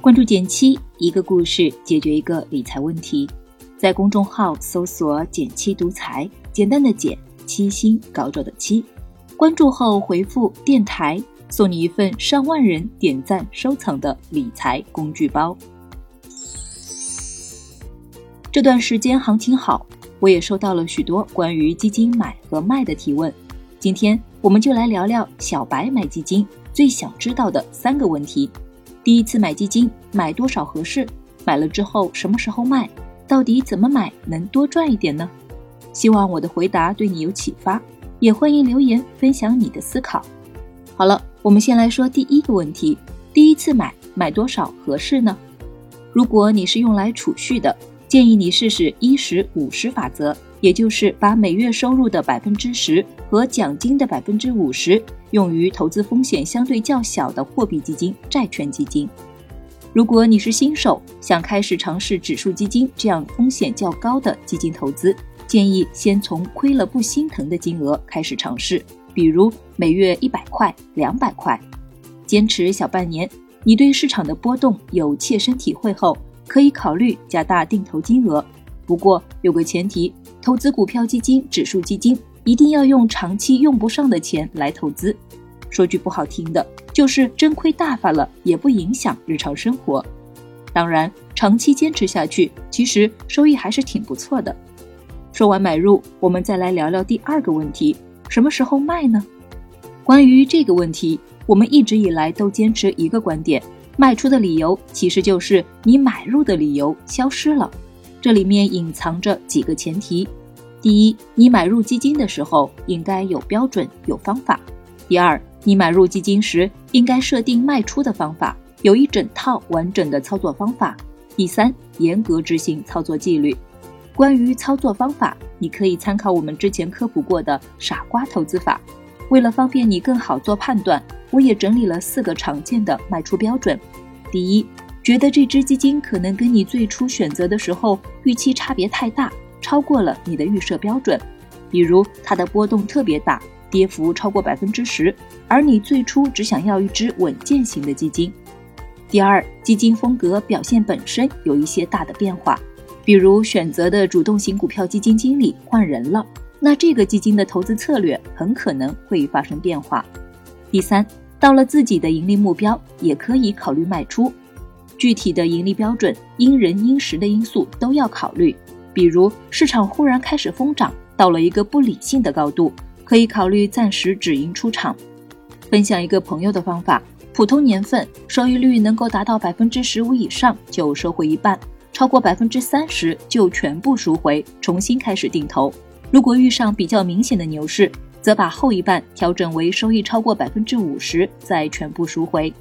关注减七，一个故事解决一个理财问题。在公众号搜索“减七独裁，简单的减，七星高照的七。关注后回复“电台”，送你一份上万人点赞收藏的理财工具包。这段时间行情好，我也收到了许多关于基金买和卖的提问。今天我们就来聊聊小白买基金最想知道的三个问题。第一次买基金，买多少合适？买了之后什么时候卖？到底怎么买能多赚一点呢？希望我的回答对你有启发，也欢迎留言分享你的思考。好了，我们先来说第一个问题：第一次买买多少合适呢？如果你是用来储蓄的，建议你试试一十五十法则，也就是把每月收入的百分之十和奖金的百分之五十。用于投资风险相对较小的货币基金、债券基金。如果你是新手，想开始尝试指数基金这样风险较高的基金投资，建议先从亏了不心疼的金额开始尝试，比如每月一百块、两百块，坚持小半年，你对市场的波动有切身体会后，可以考虑加大定投金额。不过有个前提，投资股票基金、指数基金。一定要用长期用不上的钱来投资，说句不好听的，就是真亏大发了也不影响日常生活。当然，长期坚持下去，其实收益还是挺不错的。说完买入，我们再来聊聊第二个问题：什么时候卖呢？关于这个问题，我们一直以来都坚持一个观点：卖出的理由其实就是你买入的理由消失了。这里面隐藏着几个前提。第一，你买入基金的时候应该有标准、有方法。第二，你买入基金时应该设定卖出的方法，有一整套完整的操作方法。第三，严格执行操作纪律。关于操作方法，你可以参考我们之前科普过的傻瓜投资法。为了方便你更好做判断，我也整理了四个常见的卖出标准。第一，觉得这只基金可能跟你最初选择的时候预期差别太大。超过了你的预设标准，比如它的波动特别大，跌幅超过百分之十，而你最初只想要一只稳健型的基金。第二，基金风格表现本身有一些大的变化，比如选择的主动型股票基金经理换人了，那这个基金的投资策略很可能会发生变化。第三，到了自己的盈利目标，也可以考虑卖出，具体的盈利标准因人因时的因素都要考虑。比如市场忽然开始疯涨，到了一个不理性的高度，可以考虑暂时止盈出场。分享一个朋友的方法：普通年份收益率能够达到百分之十五以上就收回一半，超过百分之三十就全部赎回，重新开始定投。如果遇上比较明显的牛市，则把后一半调整为收益超过百分之五十再全部赎回。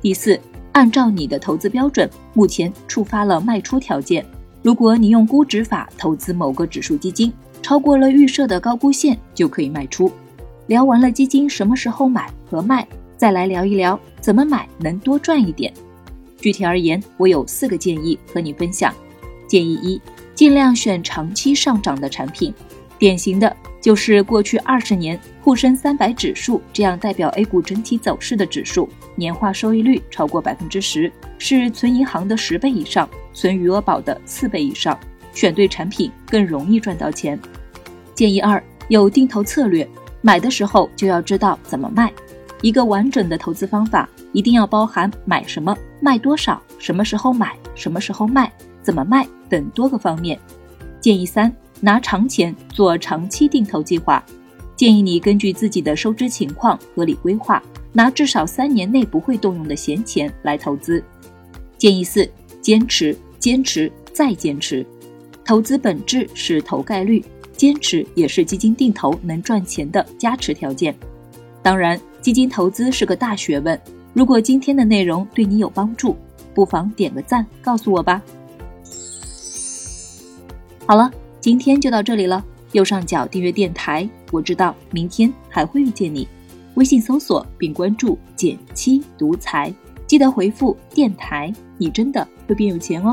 第四，按照你的投资标准，目前触发了卖出条件。如果你用估值法投资某个指数基金，超过了预设的高估线，就可以卖出。聊完了基金什么时候买和卖，再来聊一聊怎么买能多赚一点。具体而言，我有四个建议和你分享。建议一：尽量选长期上涨的产品，典型的就是过去二十年沪深三百指数这样代表 A 股整体走势的指数，年化收益率超过百分之十，是存银行的十倍以上。存余额宝的四倍以上，选对产品更容易赚到钱。建议二：有定投策略，买的时候就要知道怎么卖。一个完整的投资方法一定要包含买什么、卖多少、什么时候买、什么时候卖、怎么卖等多个方面。建议三：拿长钱做长期定投计划。建议你根据自己的收支情况合理规划，拿至少三年内不会动用的闲钱来投资。建议四。坚持，坚持，再坚持。投资本质是投概率，坚持也是基金定投能赚钱的加持条件。当然，基金投资是个大学问。如果今天的内容对你有帮助，不妨点个赞，告诉我吧。好了，今天就到这里了。右上角订阅电台，我知道明天还会遇见你。微信搜索并关注“减七独裁”。记得回复电台，你真的会变有钱哦。